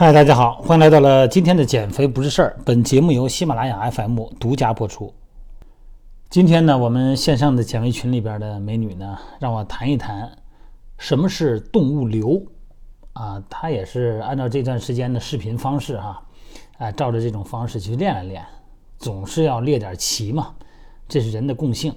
嗨，大家好，欢迎来到了今天的减肥不是事儿。本节目由喜马拉雅 FM 独家播出。今天呢，我们线上的减肥群里边的美女呢，让我谈一谈什么是动物流啊。她也是按照这段时间的视频方式哈，啊，照着这种方式去练了练，总是要练点齐嘛，这是人的共性。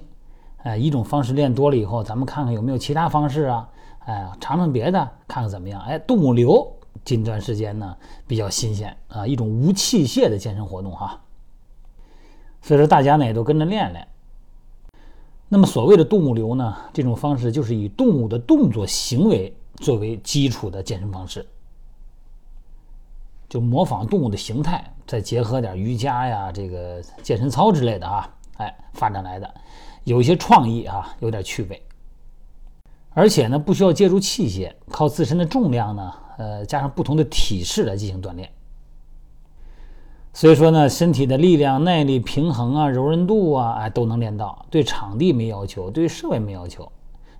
哎，一种方式练多了以后，咱们看看有没有其他方式啊？哎，尝尝别的，看看怎么样？哎，动物流。近段时间呢比较新鲜啊，一种无器械的健身活动哈，所以说大家呢也都跟着练练。那么所谓的动物流呢，这种方式就是以动物的动作行为作为基础的健身方式，就模仿动物的形态，再结合点瑜伽呀、这个健身操之类的啊，哎发展来的，有一些创意啊，有点趣味，而且呢不需要借助器械，靠自身的重量呢。呃，加上不同的体式来进行锻炼，所以说呢，身体的力量、耐力、平衡啊、柔韧度啊，哎，都能练到。对场地没要求，对设备没要求。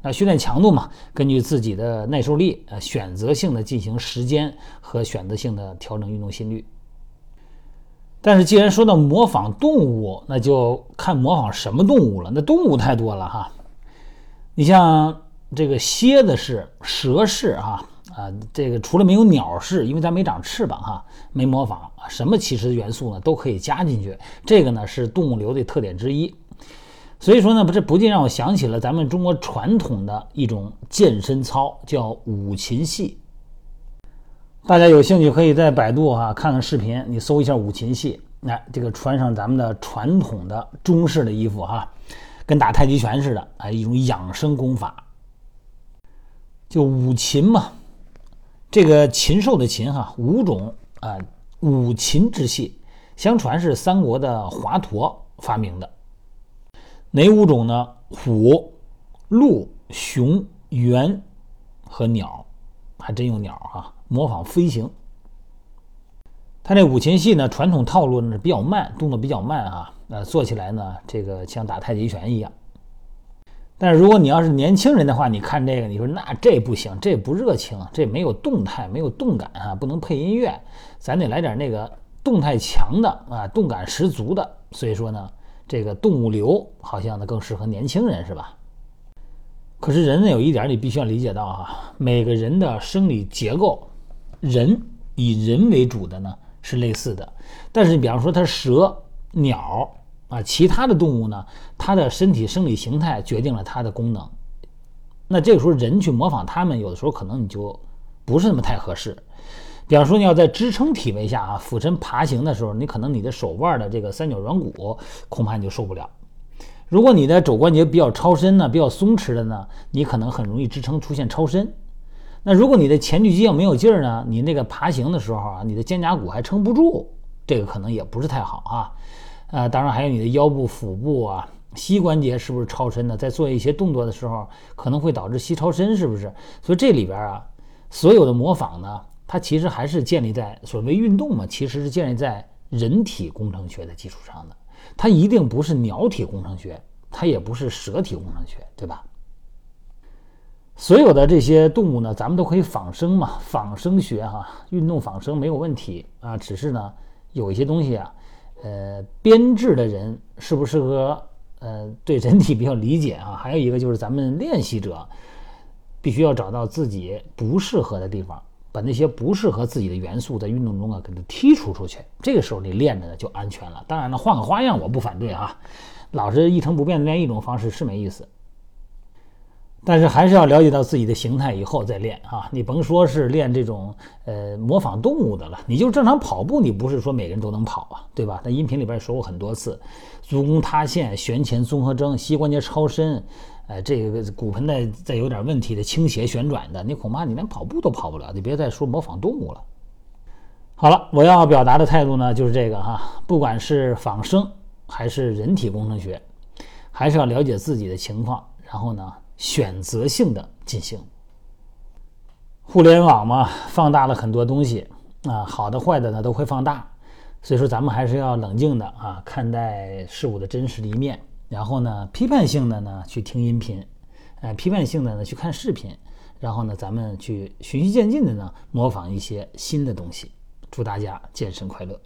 那训练强度嘛，根据自己的耐受力，呃，选择性的进行时间和选择性的调整运动心率。但是，既然说到模仿动物，那就看模仿什么动物了。那动物太多了哈，你像这个蝎子式、蛇式啊。啊，这个除了没有鸟式，因为它没长翅膀哈，没模仿，什么其实元素呢都可以加进去。这个呢是动物流的特点之一。所以说呢，不这不禁让我想起了咱们中国传统的一种健身操，叫五禽戏。大家有兴趣可以在百度哈看看视频，你搜一下五禽戏，来这个穿上咱们的传统的中式的衣服哈，跟打太极拳似的，哎，一种养生功法，就五禽嘛。这个禽兽的禽哈，五种啊，五禽之戏，相传是三国的华佗发明的。哪五种呢？虎、鹿、熊、猿和鸟，还真有鸟哈，模仿飞行。他这五禽戏呢，传统套路呢比较慢，动作比较慢啊，呃，做起来呢，这个像打太极拳一样。但是如果你要是年轻人的话，你看这个，你说那这不行，这不热情，这没有动态，没有动感啊，不能配音乐，咱得来点那个动态强的啊，动感十足的。所以说呢，这个动物流好像呢更适合年轻人，是吧？可是人呢有一点你必须要理解到哈，每个人的生理结构，人以人为主的呢是类似的，但是你比方说它蛇、鸟。啊，其他的动物呢，它的身体生理形态决定了它的功能。那这个时候人去模仿它们，有的时候可能你就不是那么太合适。比方说你要在支撑体位下啊，俯身爬行的时候，你可能你的手腕的这个三角软骨恐怕你就受不了。如果你的肘关节比较超伸呢，比较松弛的呢，你可能很容易支撑出现超伸。那如果你的前锯肌要没有劲儿呢，你那个爬行的时候啊，你的肩胛骨还撑不住，这个可能也不是太好啊。啊，当然还有你的腰部、腹部啊，膝关节是不是超伸的？在做一些动作的时候，可能会导致膝超伸，是不是？所以这里边啊，所有的模仿呢，它其实还是建立在所谓运动嘛，其实是建立在人体工程学的基础上的。它一定不是鸟体工程学，它也不是蛇体工程学，对吧？所有的这些动物呢，咱们都可以仿生嘛，仿生学哈，运动仿生没有问题啊，只是呢，有一些东西啊。呃，编制的人适不适合？呃，对人体比较理解啊。还有一个就是咱们练习者，必须要找到自己不适合的地方，把那些不适合自己的元素在运动中啊给它剔除出去。这个时候你练着呢就安全了。当然了，换个花样我不反对啊，老是一成不变的练一种方式是没意思。但是还是要了解到自己的形态以后再练啊！你甭说是练这种呃模仿动物的了，你就正常跑步，你不是说每个人都能跑啊，对吧？那音频里边说过很多次，足弓塌陷、旋前综合征、膝关节超伸，呃，这个骨盆再再有点问题的倾斜旋转的，你恐怕你连跑步都跑不了，你别再说模仿动物了。好了，我要表达的态度呢就是这个哈，不管是仿生还是人体工程学，还是要了解自己的情况，然后呢。选择性的进行，互联网嘛，放大了很多东西啊，好的坏的呢都会放大，所以说咱们还是要冷静的啊看待事物的真实的一面，然后呢批判性的呢去听音频，呃批判性的呢去看视频，然后呢咱们去循序渐进的呢模仿一些新的东西。祝大家健身快乐。